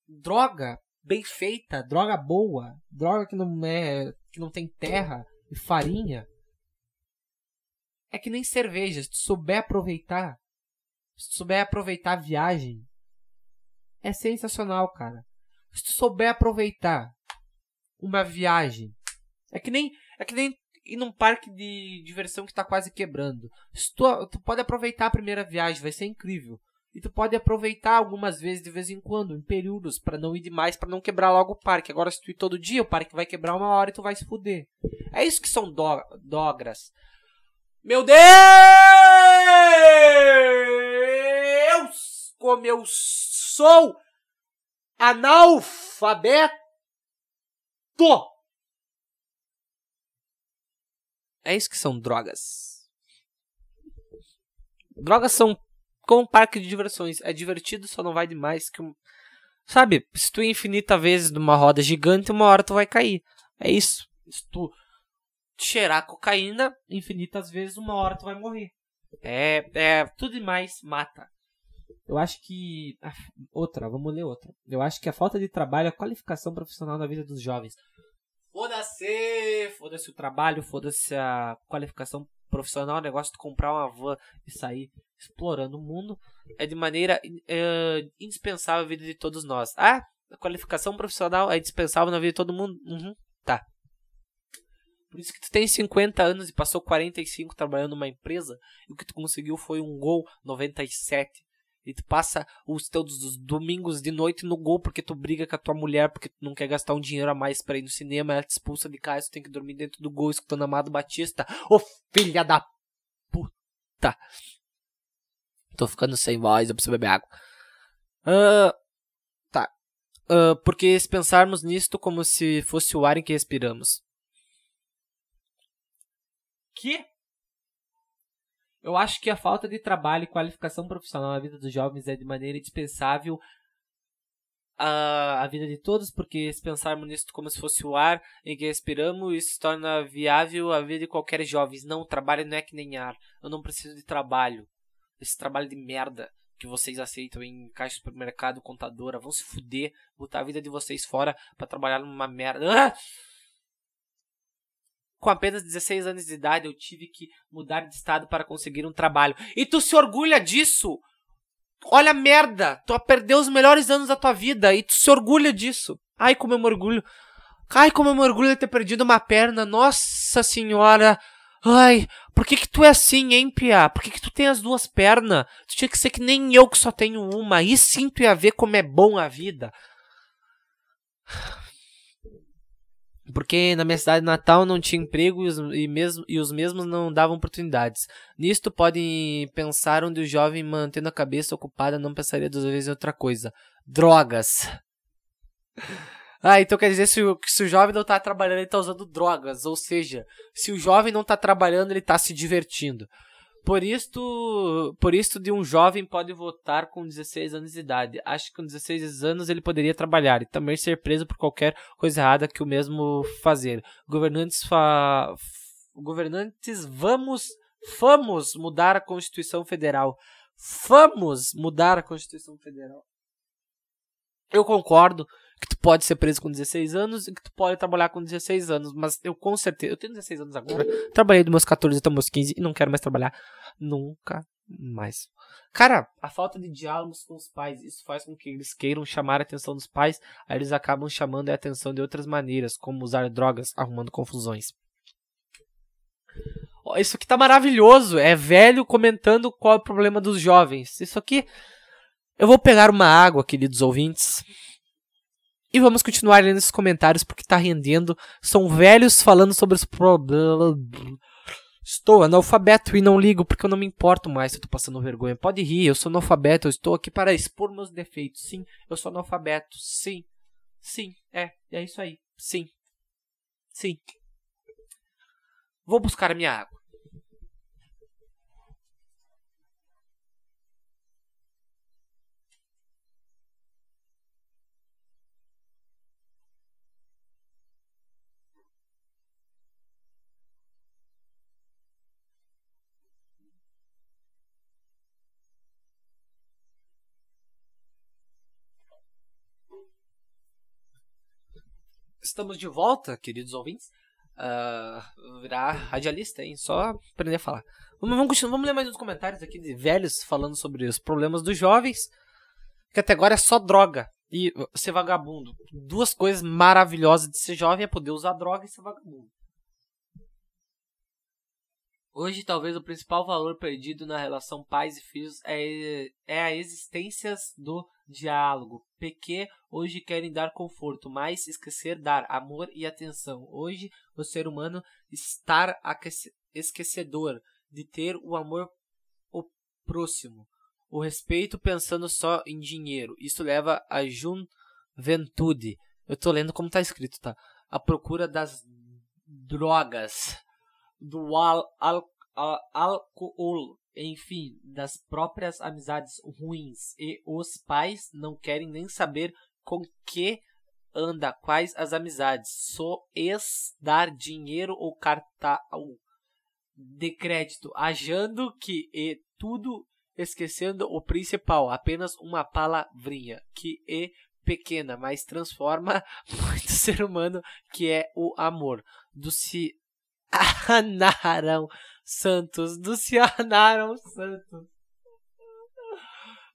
Speaker 1: droga bem feita, droga boa, droga que não é que não tem terra e farinha é que nem cerveja, se tu souber aproveitar, se tu souber aproveitar a viagem, é sensacional, cara. Se tu souber aproveitar uma viagem, é que nem é que nem ir num parque de diversão que está quase quebrando. Se tu, tu pode aproveitar a primeira viagem, vai ser incrível. E tu pode aproveitar algumas vezes de vez em quando, em períodos, para não ir demais, para não quebrar logo o parque. Agora, se tu ir todo dia, o parque vai quebrar uma hora e tu vai se fuder. É isso que são do dogras. Meu Deus! Como eu sou analfabeto! É isso que são drogas. Drogas são como um parque de diversões. É divertido, só não vai demais que um... Sabe, se tu ir infinita vezes numa roda gigante, uma hora tu vai cair. É isso. Se tu cheirar cocaína infinitas vezes, uma hora tu vai morrer. É, é tudo demais mata. Eu acho que. Outra, vamos ler outra. Eu acho que a falta de trabalho, a qualificação profissional na vida dos jovens. Foda-se! Foda-se o trabalho, foda-se a qualificação profissional, o negócio de comprar uma van e sair explorando o mundo é de maneira é, indispensável na vida de todos nós. Ah, a qualificação profissional é indispensável na vida de todo mundo? Uhum, tá. Por isso que tu tem 50 anos e passou 45 trabalhando numa empresa e o que tu conseguiu foi um gol 97. E tu passa os teus domingos de noite no gol porque tu briga com a tua mulher, porque tu não quer gastar um dinheiro a mais pra ir no cinema, ela te expulsa de casa, tu tem que dormir dentro do gol escutando Amado Batista. Ô filha da puta! Tô ficando sem voz, eu preciso beber água. Uh, tá. Uh, porque se pensarmos nisto como se fosse o ar em que respiramos. Que? Eu acho que a falta de trabalho e qualificação profissional na vida dos jovens é de maneira indispensável a, a vida de todos, porque se pensarmos nisso como se fosse o ar em que respiramos, isso torna viável a vida de qualquer jovem. Não, trabalho não é que nem ar. Eu não preciso de trabalho. Esse trabalho de merda que vocês aceitam em caixa de supermercado, contadora, vão se fuder, botar a vida de vocês fora para trabalhar numa merda. Ah! Com apenas 16 anos de idade, eu tive que mudar de estado para conseguir um trabalho. E tu se orgulha disso? Olha a merda! Tu perdeu os melhores anos da tua vida e tu se orgulha disso. Ai, como eu me orgulho. Ai, como eu me orgulho de ter perdido uma perna. Nossa senhora. Ai, por que que tu é assim, hein, Pia? Por que que tu tem as duas pernas? Tu tinha que ser que nem eu que só tenho uma. Aí sim tu ia ver como é bom a vida. Porque na minha cidade natal não tinha emprego e os, e, mesmo, e os mesmos não davam oportunidades. Nisto podem pensar onde o jovem mantendo a cabeça ocupada não pensaria duas vezes em outra coisa. Drogas. Ah, então quer dizer, se o, se o jovem não está trabalhando, ele está usando drogas. Ou seja, se o jovem não está trabalhando, ele está se divertindo. Por isto, por isto de um jovem pode votar com 16 anos de idade. Acho que com 16 anos ele poderia trabalhar e também ser preso por qualquer coisa errada que o mesmo fazer. Governantes fa... governantes vamos vamos mudar a Constituição Federal. Vamos mudar a Constituição Federal. Eu concordo que tu pode ser preso com 16 anos e que tu pode trabalhar com 16 anos, mas eu com certeza, eu tenho 16 anos agora, trabalhei dos meus 14 até meus 15 e não quero mais trabalhar nunca mais. Cara, a falta de diálogos com os pais, isso faz com que eles queiram chamar a atenção dos pais, aí eles acabam chamando a atenção de outras maneiras, como usar drogas, arrumando confusões. Isso aqui tá maravilhoso, é velho comentando qual é o problema dos jovens. Isso aqui eu vou pegar uma água, queridos ouvintes. E vamos continuar lendo esses comentários porque está rendendo. São velhos falando sobre os problemas. Estou analfabeto e não ligo porque eu não me importo mais se eu tô passando vergonha. Pode rir, eu sou analfabeto, eu estou aqui para expor meus defeitos. Sim, eu sou analfabeto. Sim. Sim, é, é isso aí. Sim. Sim. Vou buscar a minha água. Estamos de volta, queridos ouvintes. Uh, virar radialista, hein? Só aprender a falar. Vamos, vamos, vamos ler mais uns comentários aqui de velhos falando sobre os problemas dos jovens. Que até agora é só droga e ser vagabundo. Duas coisas maravilhosas de ser jovem é poder usar droga e ser vagabundo. Hoje, talvez o principal valor perdido na relação pais e filhos é, é a existência do diálogo. PQ hoje querem dar conforto, mas esquecer dar amor e atenção. Hoje, o ser humano estar esquecedor de ter o amor o próximo, o respeito pensando só em dinheiro. Isso leva à juventude. Eu tô lendo como tá escrito, tá? A procura das drogas do al, al, al, álcool, enfim, das próprias amizades ruins. E os pais não querem nem saber com que anda, quais as amizades. Só es dar dinheiro ou cartão de crédito, achando que é tudo esquecendo o principal, apenas uma palavrinha que é pequena, mas transforma muito ser humano, que é o amor. Do se Anaram Santos. Lucianaram Santos.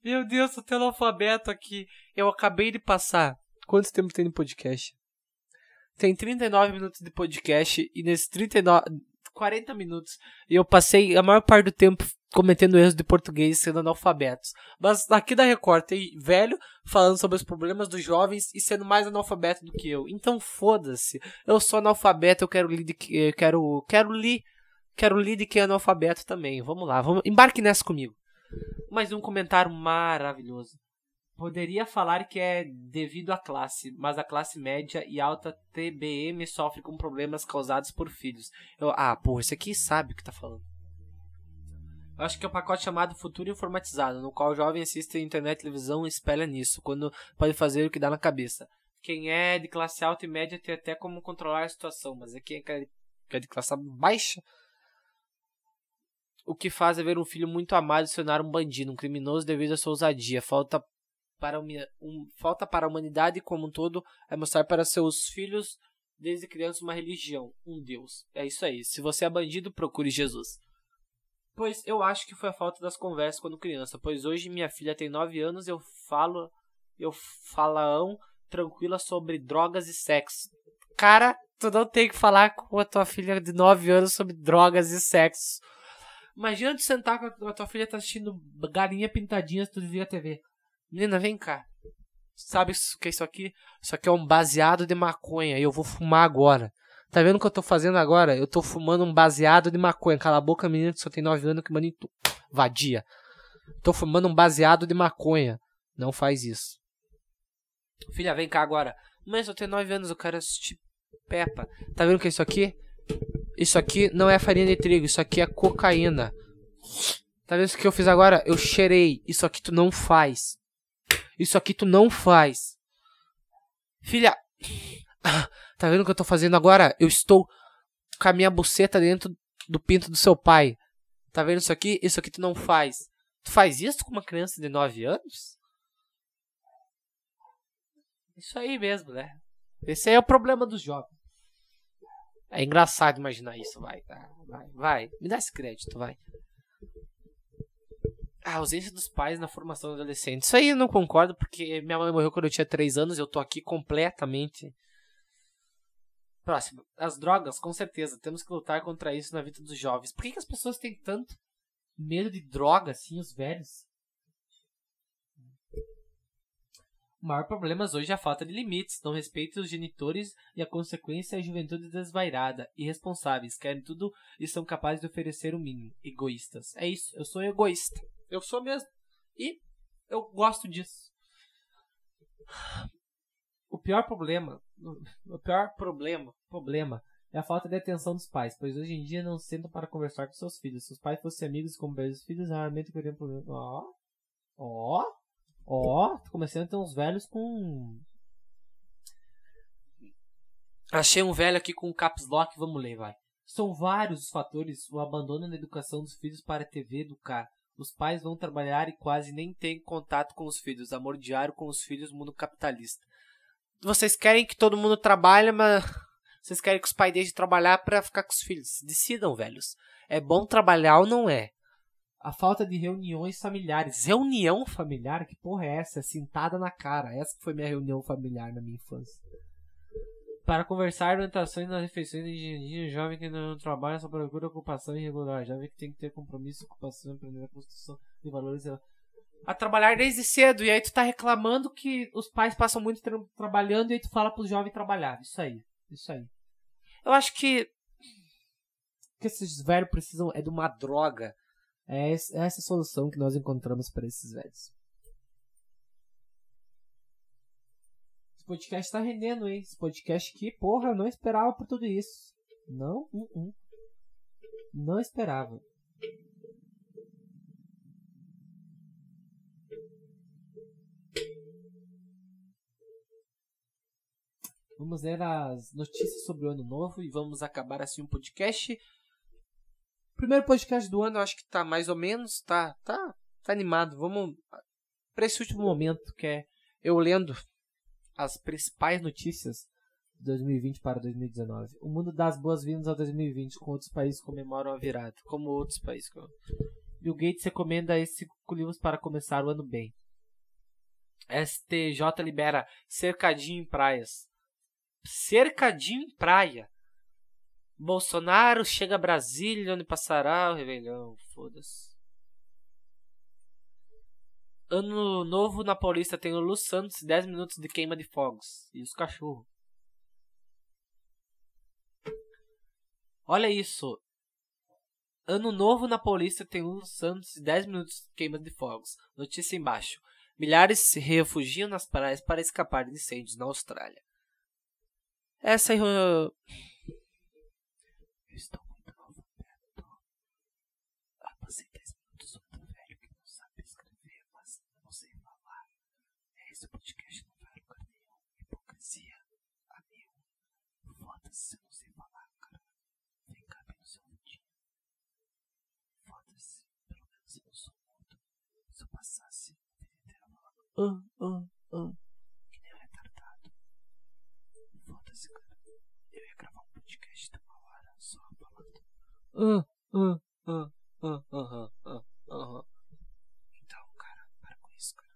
Speaker 1: Meu Deus, tô tendo alfabeto aqui. Eu acabei de passar. Quanto tempo tem no podcast? Tem 39 minutos de podcast e nesses 39. 40 minutos. E eu passei a maior parte do tempo cometendo erros de português sendo analfabetos. Mas aqui da Record tem velho falando sobre os problemas dos jovens e sendo mais analfabeto do que eu. Então foda-se. Eu sou analfabeto, eu quero ler de que quero quero ler quero ler de que é analfabeto também. Vamos lá, vamos embarque nessa comigo. Mais um comentário maravilhoso. Poderia falar que é devido à classe, mas a classe média e alta TBM sofre com problemas causados por filhos. Eu, ah, porra, esse aqui sabe o que tá falando. Eu acho que é um pacote chamado Futuro Informatizado, no qual o jovem assiste internet televisão e espelha nisso, quando pode fazer o que dá na cabeça. Quem é de classe alta e média tem até como controlar a situação, mas é quem é de classe baixa o que faz é ver um filho muito amado se tornar um bandido, um criminoso devido à sua ousadia. Falta para, um, falta para a humanidade como um todo é mostrar para seus filhos desde criança uma religião, um Deus. É isso aí. Se você é bandido, procure Jesus. Pois eu acho que foi a falta das conversas quando criança, pois hoje minha filha tem 9 anos eu falo, eu falão tranquila sobre drogas e sexo. Cara, tu não tem que falar com a tua filha de 9 anos sobre drogas e sexo. Imagina tu sentar com a tua filha tá assistindo galinha pintadinha tu desliga a TV. Menina, vem cá. Sabe o que é isso aqui? Isso aqui é um baseado de maconha e eu vou fumar agora. Tá vendo o que eu tô fazendo agora? Eu tô fumando um baseado de maconha. Cala a boca, menina, que só tem 9 anos que manito. Vadia. Tô fumando um baseado de maconha. Não faz isso. Filha, vem cá agora. Mãe, só tem 9 anos, eu quero assistir Peppa. Tá vendo o que é isso aqui? Isso aqui não é farinha de trigo, isso aqui é cocaína. Tá vendo o que eu fiz agora? Eu cheirei. Isso aqui tu não faz. Isso aqui tu não faz. Filha, tá vendo o que eu tô fazendo agora? Eu estou com a minha buceta dentro do pinto do seu pai. Tá vendo isso aqui? Isso aqui tu não faz. Tu faz isso com uma criança de 9 anos? Isso aí mesmo, né? Esse aí é o problema dos jovens. É engraçado imaginar isso, vai, vai, vai. Me dá esse crédito, vai. A ausência dos pais na formação do adolescente. Isso aí eu não concordo, porque minha mãe morreu quando eu tinha 3 anos eu tô aqui completamente. Próximo. As drogas, com certeza. Temos que lutar contra isso na vida dos jovens. Por que, que as pessoas têm tanto medo de droga, assim, os velhos? O maior problema hoje é a falta de limites, não respeitam os genitores e a consequência é a juventude desvairada, irresponsáveis, querem tudo e são capazes de oferecer o mínimo, egoístas. É isso, eu sou egoísta. Eu sou mesmo. E eu gosto disso. O pior problema, o pior problema, problema é a falta de atenção dos pais, pois hoje em dia não sentam para conversar com seus filhos. Se os pais fossem amigos como os filhos, raramente teriam problema. Ó, ó, ó, começando a ter uns velhos com Achei um velho aqui com caps lock, vamos ler, vai. São vários os fatores o abandono na educação dos filhos para a TV educar, os pais vão trabalhar e quase nem têm contato com os filhos. Amor diário com os filhos, mundo capitalista. Vocês querem que todo mundo trabalhe, mas vocês querem que os pais deixem de trabalhar para ficar com os filhos. Decidam, velhos. É bom trabalhar ou não é? A falta de reuniões familiares. Reunião familiar? Que porra é essa? É sentada na cara. Essa foi minha reunião familiar na minha infância para conversar orientações nas refeições de engenharia, jovem que não trabalha só procura ocupação irregular, jovem que tem que ter compromisso, ocupação, aprender a construção de valores. A trabalhar desde cedo, e aí tu tá reclamando que os pais passam muito tempo trabalhando e aí tu fala pro jovem trabalhar. Isso aí, isso aí. Eu acho que que esses velhos precisam é de uma droga. É essa a solução que nós encontramos para esses velhos. Podcast tá rendendo, hein? Esse podcast aqui, porra, eu não esperava por tudo isso. Não, uh -uh. não esperava. Vamos ler as notícias sobre o ano novo e vamos acabar assim um podcast. Primeiro podcast do ano, eu acho que tá mais ou menos, tá, tá, tá animado. Vamos para esse último momento que é eu lendo as principais notícias de 2020 para 2019. O mundo dá as boas-vindas a 2020, com outros países comemoram a virada, como outros países. Bill Gates recomenda esses cinco livros para começar o ano bem. STJ libera cercadinho em praias. Cercadinho em praia. Bolsonaro chega a Brasília, onde passará o Réveillon. Foda-se. Ano novo na Paulista tem o Lu Santos 10 minutos de queima de fogos. E os cachorros. Olha isso. Ano novo na Paulista tem o Lu Santos 10 minutos de queima de fogos. Notícia embaixo. Milhares se refugiam nas praias para escapar de incêndios na Austrália. Essa é eu estou muito alfabeto. Ah, passei 10 minutos muito velho que não sabe escrever, mas não sei falar. Esse podcast não vai a lugar nenhum. Hipocrisia a mil. Foda-se, eu não sei falar, cara. Vem cá bem no seu ouvidinho. Foda-se, pelo menos eu não sou mudo. Se eu passasse a vida inteira falando. Ah, ah, ah. Que nem um retardado. Foda-se, cara. Eu ia gravar um podcast de uma hora só falando. Ah, ah, ah, ah, ah, ah, ah. Então, cara, para com isso, cara.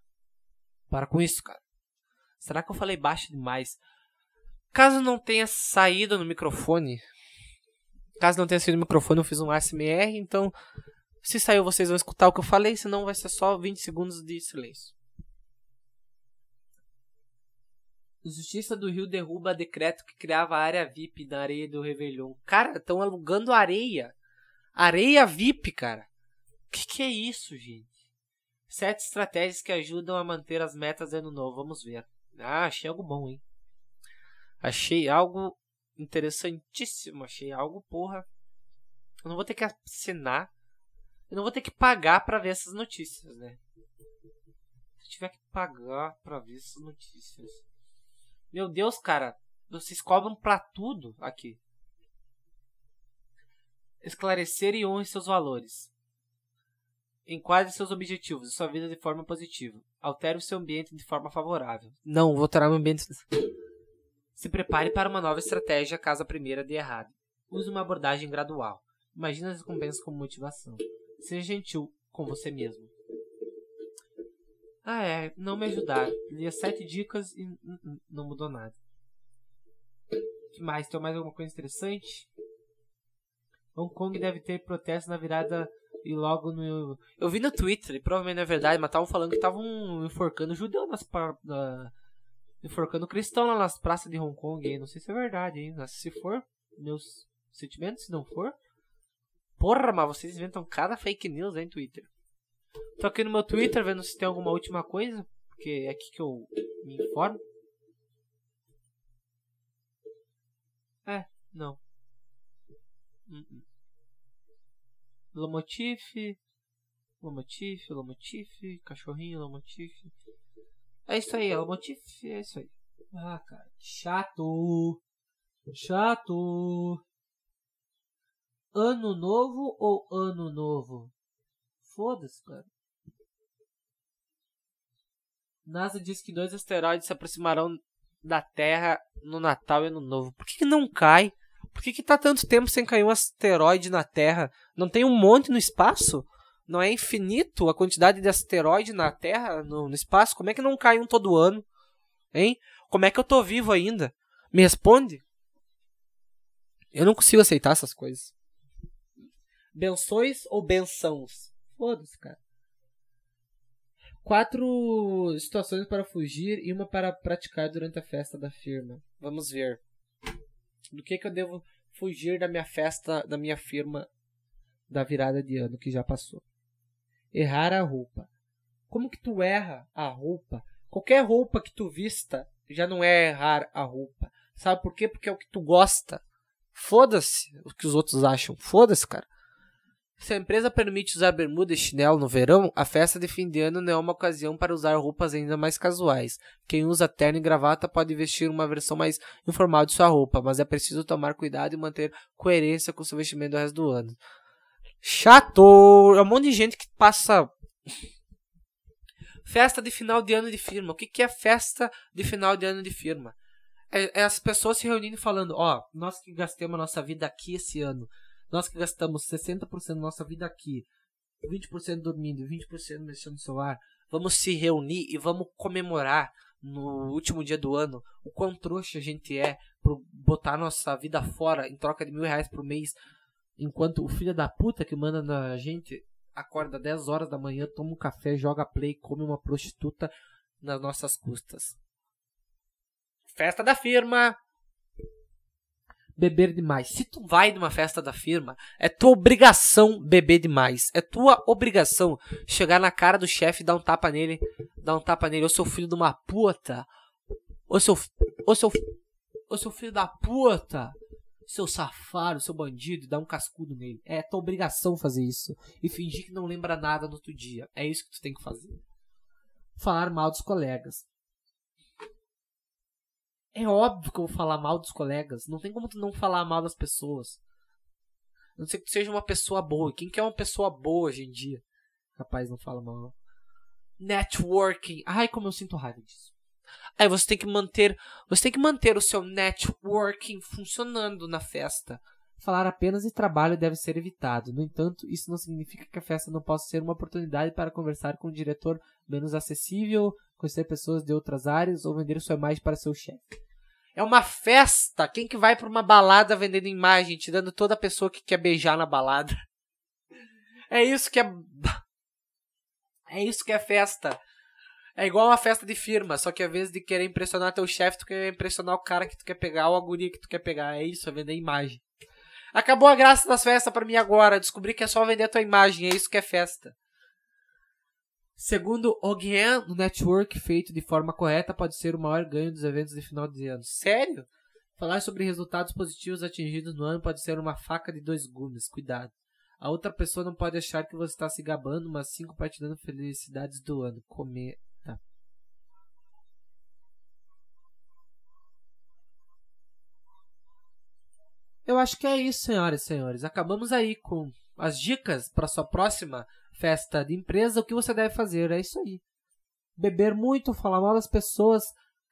Speaker 1: Para com isso, cara. Será que eu falei baixo demais? Caso não tenha saído no microfone, caso não tenha saído no microfone, eu fiz um ASMR, então se saiu vocês vão escutar o que eu falei, senão vai ser só 20 segundos de silêncio. Justiça do Rio derruba decreto que criava área VIP na areia do Réveillon. Cara, estão alugando areia. Areia VIP, cara. Que que é isso, gente? Sete estratégias que ajudam a manter as metas ano novo. Vamos ver. Ah, achei algo bom, hein? Achei algo interessantíssimo. Achei algo, porra. Eu não vou ter que assinar. Eu não vou ter que pagar para ver essas notícias, né? Se eu tiver que pagar para ver essas notícias. Meu Deus, cara. Vocês cobram pra tudo aqui. Esclarecer e honre seus valores. Enquadre seus objetivos e sua vida de forma positiva. Altere o seu ambiente de forma favorável. Não, vou alterar meu ambiente. Se prepare para uma nova estratégia caso a primeira dê errado. Use uma abordagem gradual. Imagine as recompensas como motivação. Seja gentil com você mesmo. Ah, é, não me ajudaram. Li as sete dicas e não mudou nada. Que mais? Tem mais alguma coisa interessante? Hong Kong deve ter protesto na virada e logo no. Eu vi no Twitter, e provavelmente é verdade, mas estavam falando que estavam enforcando judeu nas pra... enforcando cristão lá nas praças de Hong Kong. Aí. Não sei se é verdade, hein? Mas se for, meus sentimentos, se não for. Porra, mas vocês inventam cada fake news aí no Twitter. Tô aqui no meu Twitter vendo se tem alguma última coisa, porque é aqui que eu me informo. É, não. Uh -uh. Lomotif, Lomotif, Lomotif, cachorrinho, Lomotif. É isso aí, Lomotif, é isso aí. Ah, cara, chato. Chato. Ano novo ou ano novo? Foda-se, cara. NASA diz que dois asteroides se aproximarão da Terra no Natal e Ano Novo. Por que, que não cai? Por que, que tá tanto tempo sem cair um asteroide na Terra? Não tem um monte no espaço? Não é infinito a quantidade de asteroide na Terra, no, no espaço? Como é que não cai um todo ano? Hein? Como é que eu tô vivo ainda? Me responde? Eu não consigo aceitar essas coisas. Benções ou bençãos? Foda-se, cara. Quatro situações para fugir e uma para praticar durante a festa da firma. Vamos ver. Do que, que eu devo fugir da minha festa, da minha firma da virada de ano que já passou? Errar a roupa. Como que tu erra a roupa? Qualquer roupa que tu vista já não é errar a roupa. Sabe por quê? Porque é o que tu gosta. Foda-se o que os outros acham. Foda-se, cara. Se a empresa permite usar bermuda e chinelo no verão, a festa de fim de ano não é uma ocasião para usar roupas ainda mais casuais. Quem usa terno e gravata pode vestir uma versão mais informal de sua roupa, mas é preciso tomar cuidado e manter coerência com seu vestimento do resto do ano. Chato! É um monte de gente que passa. Festa de final de ano de firma. O que, que é festa de final de ano de firma? É, é as pessoas se reunindo e falando: Ó, oh, nós que gastemos a nossa vida aqui esse ano nós que gastamos 60% da nossa vida aqui, 20% dormindo, 20% mexendo no celular, vamos se reunir e vamos comemorar no último dia do ano, o quão trouxa a gente é por botar nossa vida fora em troca de mil reais por mês, enquanto o filho da puta que manda na gente acorda 10 horas da manhã, toma um café, joga play, come uma prostituta nas nossas custas. Festa da firma! Beber demais. Se tu vai numa festa da firma, é tua obrigação beber demais. É tua obrigação chegar na cara do chefe dar um tapa nele, dar um tapa nele, ô seu filho de uma puta. Ô seu ô seu ô seu filho da puta. Seu safado, seu bandido, e dar um cascudo nele. É tua obrigação fazer isso. E fingir que não lembra nada no outro dia. É isso que tu tem que fazer. Falar mal dos colegas. É óbvio que eu vou falar mal dos colegas. Não tem como tu não falar mal das pessoas. A não ser que tu seja uma pessoa boa. Quem que é uma pessoa boa hoje em dia? Rapaz, não fala mal. Networking. Ai, como eu sinto raiva disso. Aí você tem que manter, você tem que manter o seu networking funcionando na festa. Falar apenas de trabalho deve ser evitado. No entanto, isso não significa que a festa não possa ser uma oportunidade para conversar com um diretor menos acessível, conhecer pessoas de outras áreas ou vender sua imagem para seu chefe. É uma festa. Quem que vai para uma balada vendendo imagem, tirando toda pessoa que quer beijar na balada? É isso que é É isso que é festa. É igual uma festa de firma, só que ao invés de querer impressionar teu chefe, tu quer impressionar o cara que tu quer pegar ou a guria que tu quer pegar. É isso, é vender imagem. Acabou a graça das festas para mim agora. Descobri que é só vender a tua imagem, é isso que é festa. Segundo Ogien, o network feito de forma correta pode ser o maior ganho dos eventos de final de ano. Sério? Falar sobre resultados positivos atingidos no ano pode ser uma faca de dois gumes. Cuidado. A outra pessoa não pode achar que você está se gabando, mas sim compartilhando felicidades do ano. Cometa. Eu acho que é isso, senhoras e senhores. Acabamos aí com as dicas para sua próxima festa de empresa, o que você deve fazer é isso aí. Beber muito, falar mal das pessoas,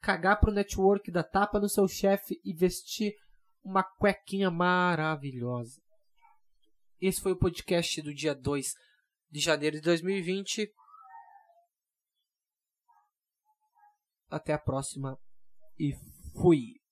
Speaker 1: cagar pro network, dar tapa no seu chefe e vestir uma cuequinha maravilhosa. Esse foi o podcast do dia 2 de janeiro de 2020. Até a próxima e fui!